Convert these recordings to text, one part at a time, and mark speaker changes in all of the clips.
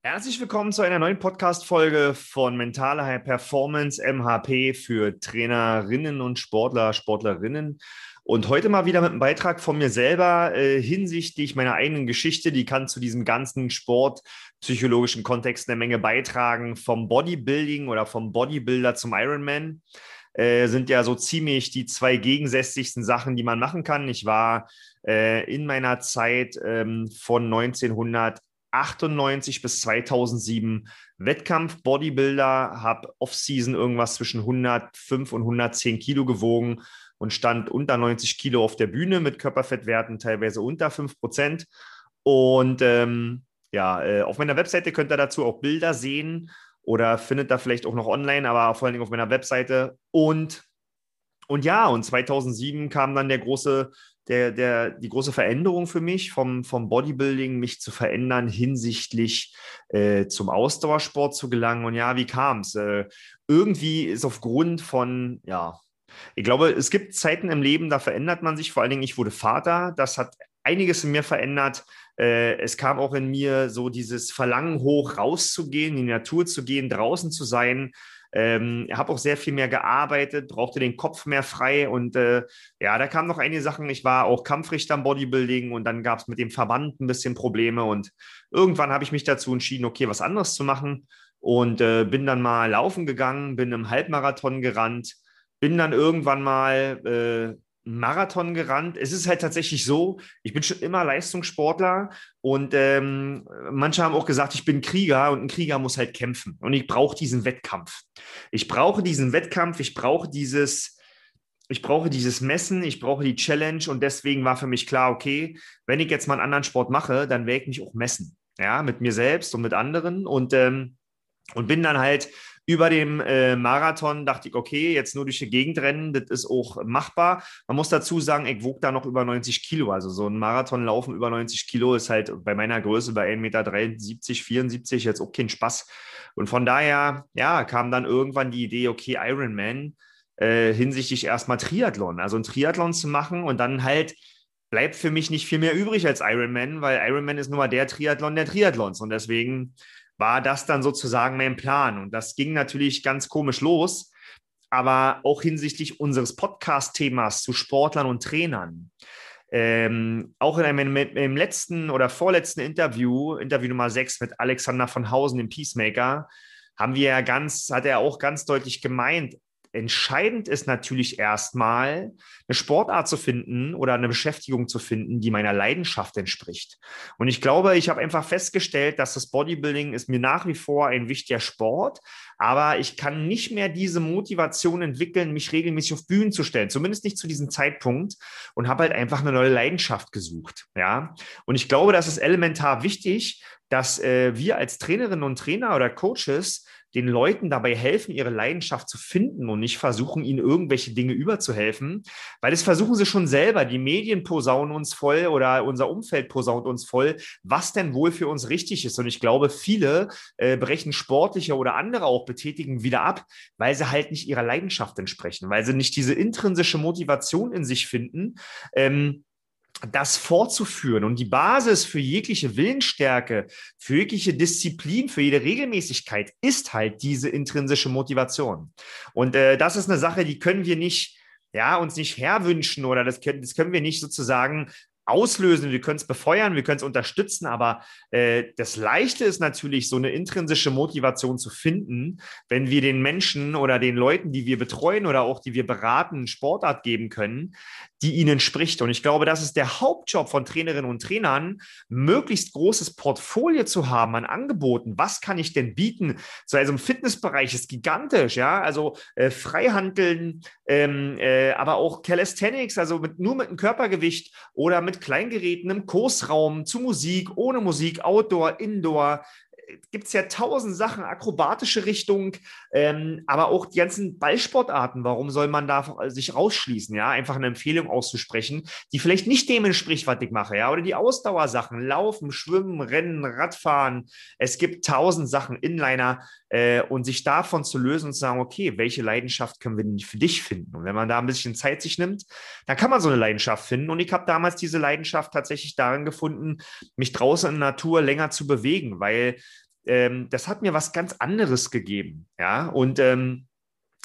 Speaker 1: Herzlich willkommen zu einer neuen Podcast-Folge von Mentale High Performance MHP für Trainerinnen und Sportler, Sportlerinnen. Und heute mal wieder mit einem Beitrag von mir selber äh, hinsichtlich meiner eigenen Geschichte. Die kann zu diesem ganzen sportpsychologischen Kontext eine Menge beitragen. Vom Bodybuilding oder vom Bodybuilder zum Ironman äh, sind ja so ziemlich die zwei gegensätzlichsten Sachen, die man machen kann. Ich war äh, in meiner Zeit ähm, von 1900 98 bis 2007 Wettkampf-Bodybuilder, habe Off-Season irgendwas zwischen 105 und 110 Kilo gewogen und stand unter 90 Kilo auf der Bühne mit Körperfettwerten teilweise unter 5 Prozent. Und ähm, ja, äh, auf meiner Webseite könnt ihr dazu auch Bilder sehen oder findet da vielleicht auch noch online, aber vor allen Dingen auf meiner Webseite. Und, und ja, und 2007 kam dann der große der, der, die große Veränderung für mich vom, vom Bodybuilding, mich zu verändern hinsichtlich äh, zum Ausdauersport zu gelangen. Und ja, wie kam es? Äh, irgendwie ist aufgrund von, ja, ich glaube, es gibt Zeiten im Leben, da verändert man sich. Vor allen Dingen, ich wurde Vater. Das hat einiges in mir verändert. Äh, es kam auch in mir so dieses Verlangen hoch, rauszugehen, in die Natur zu gehen, draußen zu sein. Ähm, habe auch sehr viel mehr gearbeitet, brauchte den Kopf mehr frei und äh, ja, da kamen noch einige Sachen. Ich war auch Kampfrichter im Bodybuilding und dann gab es mit dem Verband ein bisschen Probleme und irgendwann habe ich mich dazu entschieden, okay, was anderes zu machen und äh, bin dann mal laufen gegangen, bin im Halbmarathon gerannt, bin dann irgendwann mal äh, Marathon gerannt. Es ist halt tatsächlich so, ich bin schon immer Leistungssportler und ähm, manche haben auch gesagt, ich bin Krieger und ein Krieger muss halt kämpfen und ich brauche diesen Wettkampf. Ich brauche diesen Wettkampf, ich brauche dieses, ich brauche dieses Messen, ich brauche die Challenge und deswegen war für mich klar, okay, wenn ich jetzt mal einen anderen Sport mache, dann werde ich mich auch messen, ja, mit mir selbst und mit anderen und ähm, und bin dann halt über dem äh, Marathon dachte ich, okay, jetzt nur durch die Gegend rennen, das ist auch machbar. Man muss dazu sagen, ich wog da noch über 90 Kilo. Also so ein Marathon laufen über 90 Kilo ist halt bei meiner Größe bei 1,73 Meter, 74 jetzt auch kein Spaß. Und von daher, ja, kam dann irgendwann die Idee, okay, Ironman äh, hinsichtlich erstmal Triathlon. Also ein Triathlon zu machen und dann halt bleibt für mich nicht viel mehr übrig als Ironman, weil Ironman ist nur mal der Triathlon der Triathlons. Und deswegen war das dann sozusagen mein Plan. Und das ging natürlich ganz komisch los, aber auch hinsichtlich unseres Podcast-Themas zu Sportlern und Trainern. Ähm, auch in einem im letzten oder vorletzten Interview, Interview Nummer 6 mit Alexander von Hausen, dem Peacemaker, haben wir ja ganz, hat er auch ganz deutlich gemeint, Entscheidend ist natürlich erstmal, eine Sportart zu finden oder eine Beschäftigung zu finden, die meiner Leidenschaft entspricht. Und ich glaube, ich habe einfach festgestellt, dass das Bodybuilding ist mir nach wie vor ein wichtiger Sport, aber ich kann nicht mehr diese Motivation entwickeln, mich regelmäßig auf Bühnen zu stellen, zumindest nicht zu diesem Zeitpunkt und habe halt einfach eine neue Leidenschaft gesucht. Ja, und ich glaube, das ist elementar wichtig, dass äh, wir als Trainerinnen und Trainer oder Coaches den Leuten dabei helfen, ihre Leidenschaft zu finden und nicht versuchen, ihnen irgendwelche Dinge überzuhelfen, weil das versuchen sie schon selber. Die Medien posaunen uns voll oder unser Umfeld posaunt uns voll, was denn wohl für uns richtig ist. Und ich glaube, viele äh, brechen sportliche oder andere auch betätigen wieder ab, weil sie halt nicht ihrer Leidenschaft entsprechen, weil sie nicht diese intrinsische Motivation in sich finden. Ähm, das fortzuführen und die Basis für jegliche Willensstärke, für jegliche Disziplin, für jede Regelmäßigkeit ist halt diese intrinsische Motivation. Und äh, das ist eine Sache, die können wir nicht, ja, uns nicht herwünschen oder das können, das können wir nicht sozusagen auslösen, wir können es befeuern, wir können es unterstützen, aber äh, das Leichte ist natürlich, so eine intrinsische Motivation zu finden, wenn wir den Menschen oder den Leuten, die wir betreuen oder auch die wir beraten, Sportart geben können, die ihnen spricht. Und ich glaube, das ist der Hauptjob von Trainerinnen und Trainern, möglichst großes Portfolio zu haben an Angeboten. Was kann ich denn bieten? So, also im Fitnessbereich ist gigantisch, ja, also äh, Freihandeln, ähm, äh, aber auch Calisthenics, also mit, nur mit einem Körpergewicht oder mit Kleingeräten im Kursraum, zu Musik, ohne Musik, Outdoor, Indoor, gibt es ja tausend Sachen, akrobatische Richtung, ähm, aber auch die ganzen Ballsportarten. Warum soll man da sich rausschließen? Ja, einfach eine Empfehlung auszusprechen, die vielleicht nicht dem entspricht, was ich mache. Ja, oder die Ausdauersachen, Laufen, Schwimmen, Rennen, Radfahren. Es gibt tausend Sachen, Inliner äh, und sich davon zu lösen und zu sagen, okay, welche Leidenschaft können wir denn für dich finden? Und wenn man da ein bisschen Zeit sich nimmt, dann kann man so eine Leidenschaft finden. Und ich habe damals diese Leidenschaft tatsächlich darin gefunden, mich draußen in der Natur länger zu bewegen, weil ähm, das hat mir was ganz anderes gegeben. Ja, und ähm,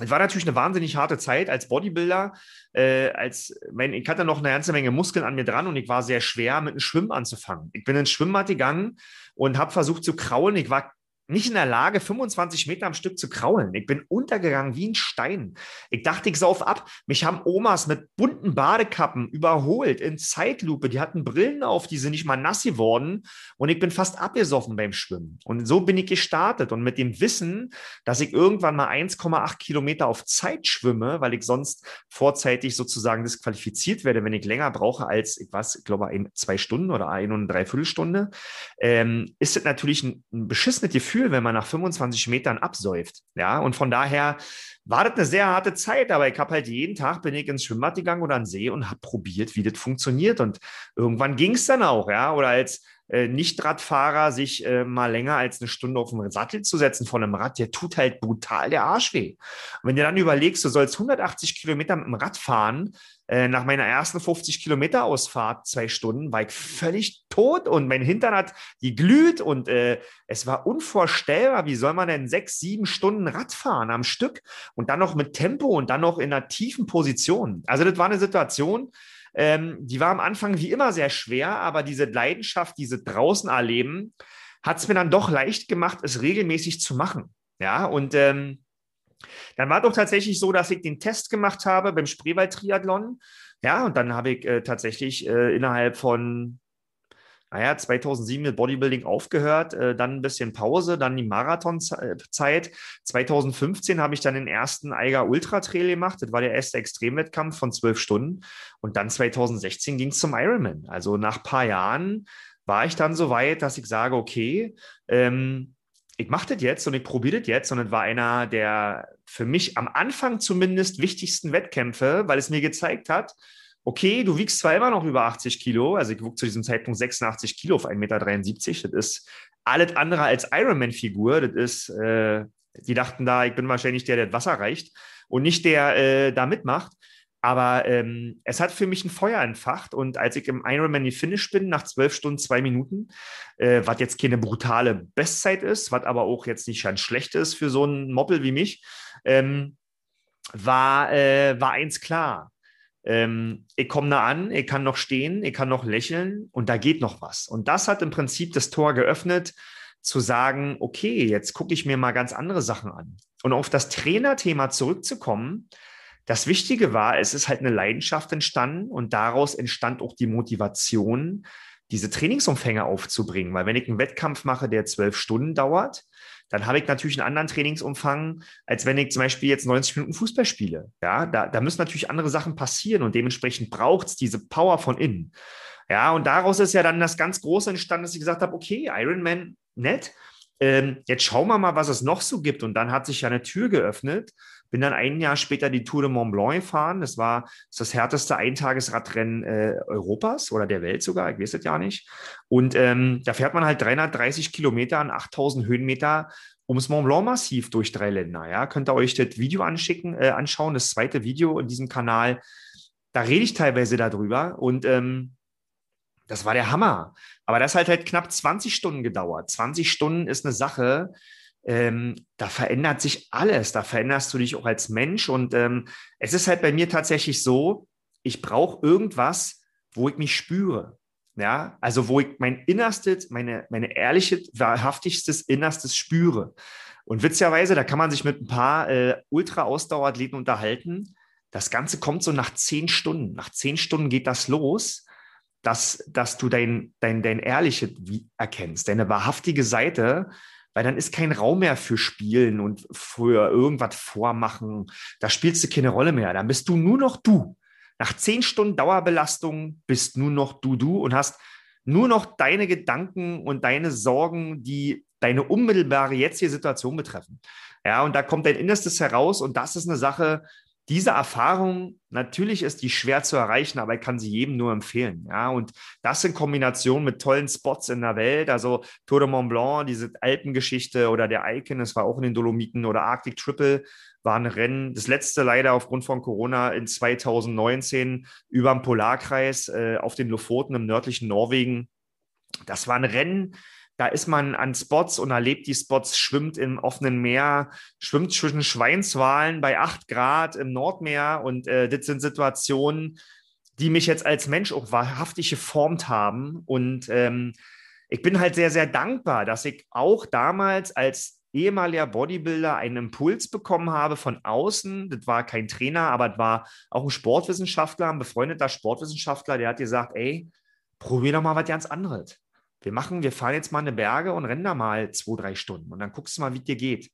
Speaker 1: es war natürlich eine wahnsinnig harte Zeit als Bodybuilder. Äh, als, mein, ich hatte noch eine ganze Menge Muskeln an mir dran und ich war sehr schwer, mit einem Schwimmen anzufangen. Ich bin ins Schwimmbad gegangen und habe versucht zu kraulen. Ich war nicht in der Lage, 25 Meter am Stück zu kraulen. Ich bin untergegangen wie ein Stein. Ich dachte, ich sauf ab. Mich haben Omas mit bunten Badekappen überholt in Zeitlupe. Die hatten Brillen auf, die sind nicht mal nass geworden. Und ich bin fast abgesoffen beim Schwimmen. Und so bin ich gestartet. Und mit dem Wissen, dass ich irgendwann mal 1,8 Kilometer auf Zeit schwimme, weil ich sonst vorzeitig sozusagen disqualifiziert werde, wenn ich länger brauche als, ich weiß, ich glaube, ein, zwei Stunden oder eine und eine Dreiviertelstunde, ähm, ist es natürlich ein, ein beschissenes Gefühl Gefühl, wenn man nach 25 Metern absäuft. Ja, und von daher war das eine sehr harte Zeit, aber ich habe halt jeden Tag bin ich ins Schwimmbad gegangen oder an See und habe probiert, wie das funktioniert. Und irgendwann ging es dann auch, ja. Oder als äh, Nicht-Radfahrer sich äh, mal länger als eine Stunde auf den Sattel zu setzen von einem Rad, der tut halt brutal der Arsch weh. Und wenn du dann überlegst, du sollst 180 Kilometer mit dem Rad fahren, äh, nach meiner ersten 50 Kilometer Ausfahrt, zwei Stunden, war ich völlig tot und mein Hintern hat geglüht und äh, es war unvorstellbar, wie soll man denn sechs, sieben Stunden Rad fahren am Stück und dann noch mit Tempo und dann noch in einer tiefen Position. Also das war eine Situation, ähm, die war am Anfang wie immer sehr schwer, aber diese Leidenschaft, diese draußen erleben, hat es mir dann doch leicht gemacht, es regelmäßig zu machen. Ja, und ähm, dann war doch tatsächlich so, dass ich den Test gemacht habe beim Spreewald-Triathlon. Ja, und dann habe ich äh, tatsächlich äh, innerhalb von, naja, 2007 mit Bodybuilding aufgehört, äh, dann ein bisschen Pause, dann die Marathonzeit. 2015 habe ich dann den ersten Eiger Ultra Trail gemacht. Das war der erste Extremwettkampf von zwölf Stunden. Und dann 2016 ging es zum Ironman. Also nach ein paar Jahren war ich dann so weit, dass ich sage, okay, ähm, ich mache das jetzt und ich probiere das jetzt und es war einer der für mich am Anfang zumindest wichtigsten Wettkämpfe, weil es mir gezeigt hat, okay, du wiegst zwar immer noch über 80 Kilo, also ich wog zu diesem Zeitpunkt 86 Kilo auf 1,73 Meter, das ist alles andere als Ironman-Figur, das ist, äh, die dachten da, ich bin wahrscheinlich der, der das Wasser reicht und nicht der äh, da mitmacht. Aber ähm, es hat für mich ein Feuer entfacht. Und als ich im Ironman die Finish bin, nach zwölf Stunden, zwei Minuten, äh, was jetzt keine brutale Bestzeit ist, was aber auch jetzt nicht ganz schlecht ist für so einen Moppel wie mich, ähm, war, äh, war eins klar. Ähm, ich komme da an, ich kann noch stehen, ich kann noch lächeln und da geht noch was. Und das hat im Prinzip das Tor geöffnet, zu sagen, okay, jetzt gucke ich mir mal ganz andere Sachen an. Und auf das Trainerthema zurückzukommen, das Wichtige war, es ist halt eine Leidenschaft entstanden und daraus entstand auch die Motivation, diese Trainingsumfänge aufzubringen. Weil wenn ich einen Wettkampf mache, der zwölf Stunden dauert, dann habe ich natürlich einen anderen Trainingsumfang, als wenn ich zum Beispiel jetzt 90 Minuten Fußball spiele. Ja, da, da müssen natürlich andere Sachen passieren und dementsprechend braucht es diese Power von innen. Ja, und daraus ist ja dann das ganz Große entstanden, dass ich gesagt habe, okay, Ironman, nett. Ähm, jetzt schauen wir mal, was es noch so gibt. Und dann hat sich ja eine Tür geöffnet bin dann ein Jahr später die Tour de Mont Blanc gefahren. Das war das härteste Eintagesradrennen äh, Europas oder der Welt sogar, ich weiß es ja nicht. Und ähm, da fährt man halt 330 Kilometer an 8000 Höhenmeter ums Mont Blanc Massiv durch drei Länder. Ja, könnt ihr euch das Video anschicken, äh, anschauen, das zweite Video in diesem Kanal. Da rede ich teilweise darüber und ähm, das war der Hammer. Aber das hat halt knapp 20 Stunden gedauert. 20 Stunden ist eine Sache, ähm, da verändert sich alles. Da veränderst du dich auch als Mensch. Und ähm, es ist halt bei mir tatsächlich so, ich brauche irgendwas, wo ich mich spüre. Ja, also wo ich mein Innerstes, meine, meine ehrliche, wahrhaftigstes Innerstes spüre. Und witzigerweise, da kann man sich mit ein paar äh, Ultra-Ausdauerathleten unterhalten. Das Ganze kommt so nach zehn Stunden. Nach zehn Stunden geht das los, dass, dass du dein, dein, dein Ehrliche erkennst, deine wahrhaftige Seite weil dann ist kein Raum mehr für Spielen und für irgendwas vormachen. Da spielst du keine Rolle mehr. Dann bist du nur noch du. Nach zehn Stunden Dauerbelastung bist nur noch du du und hast nur noch deine Gedanken und deine Sorgen, die deine unmittelbare jetzige Situation betreffen. Ja, und da kommt dein Innerstes heraus und das ist eine Sache, diese Erfahrung, natürlich ist die schwer zu erreichen, aber ich kann sie jedem nur empfehlen. Ja, und das in Kombination mit tollen Spots in der Welt, also Tour de Mont Blanc, diese Alpengeschichte oder der Icon, das war auch in den Dolomiten oder Arctic Triple, war ein Rennen, das letzte leider aufgrund von Corona in 2019 über dem Polarkreis äh, auf den Lofoten im nördlichen Norwegen. Das war ein Rennen, da ist man an Spots und erlebt die Spots, schwimmt im offenen Meer, schwimmt zwischen Schweinswalen bei 8 Grad im Nordmeer und äh, das sind Situationen, die mich jetzt als Mensch auch wahrhaftig geformt haben und ähm, ich bin halt sehr, sehr dankbar, dass ich auch damals als ehemaliger Bodybuilder einen Impuls bekommen habe von außen. Das war kein Trainer, aber das war auch ein Sportwissenschaftler, ein befreundeter Sportwissenschaftler, der hat gesagt, ey, probier doch mal was ganz anderes. Wir machen, wir fahren jetzt mal eine Berge und rennen da mal zwei, drei Stunden und dann guckst du mal, wie dir geht.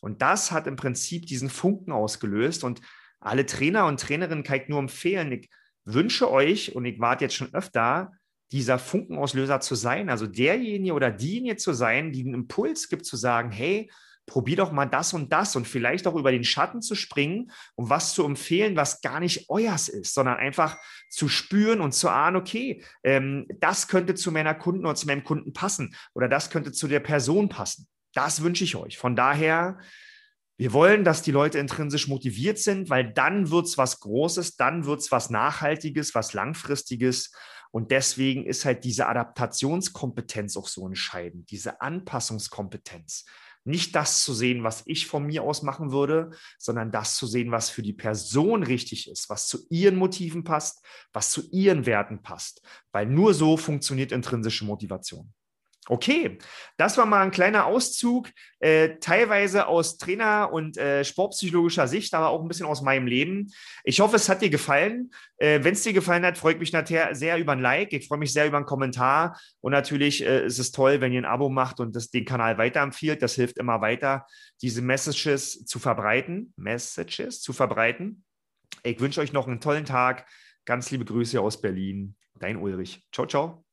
Speaker 1: Und das hat im Prinzip diesen Funken ausgelöst und alle Trainer und Trainerinnen kann ich nur empfehlen. Ich wünsche euch, und ich warte jetzt schon öfter, dieser Funkenauslöser zu sein, also derjenige oder diejenige zu sein, die einen Impuls gibt, zu sagen, hey, probier doch mal das und das und vielleicht auch über den Schatten zu springen, um was zu empfehlen, was gar nicht euers ist, sondern einfach zu spüren und zu ahnen, okay, ähm, das könnte zu meiner Kunden oder zu meinem Kunden passen oder das könnte zu der Person passen. Das wünsche ich euch. Von daher, wir wollen, dass die Leute intrinsisch motiviert sind, weil dann wird es was Großes, dann wird es was Nachhaltiges, was Langfristiges. Und deswegen ist halt diese Adaptationskompetenz auch so entscheidend, diese Anpassungskompetenz. Nicht das zu sehen, was ich von mir aus machen würde, sondern das zu sehen, was für die Person richtig ist, was zu ihren Motiven passt, was zu ihren Werten passt. Weil nur so funktioniert intrinsische Motivation. Okay, das war mal ein kleiner Auszug, äh, teilweise aus Trainer- und äh, sportpsychologischer Sicht, aber auch ein bisschen aus meinem Leben. Ich hoffe, es hat dir gefallen. Äh, Wenn es dir gefallen hat, freut mich nachher sehr über ein Like. Ich freue mich sehr über einen Kommentar. Und natürlich äh, ist es toll, wenn ihr ein Abo macht und das, den Kanal weiterempfiehlt. Das hilft immer weiter, diese Messages zu verbreiten. Messages zu verbreiten. Ich wünsche euch noch einen tollen Tag. Ganz liebe Grüße aus Berlin. Dein Ulrich. Ciao, ciao.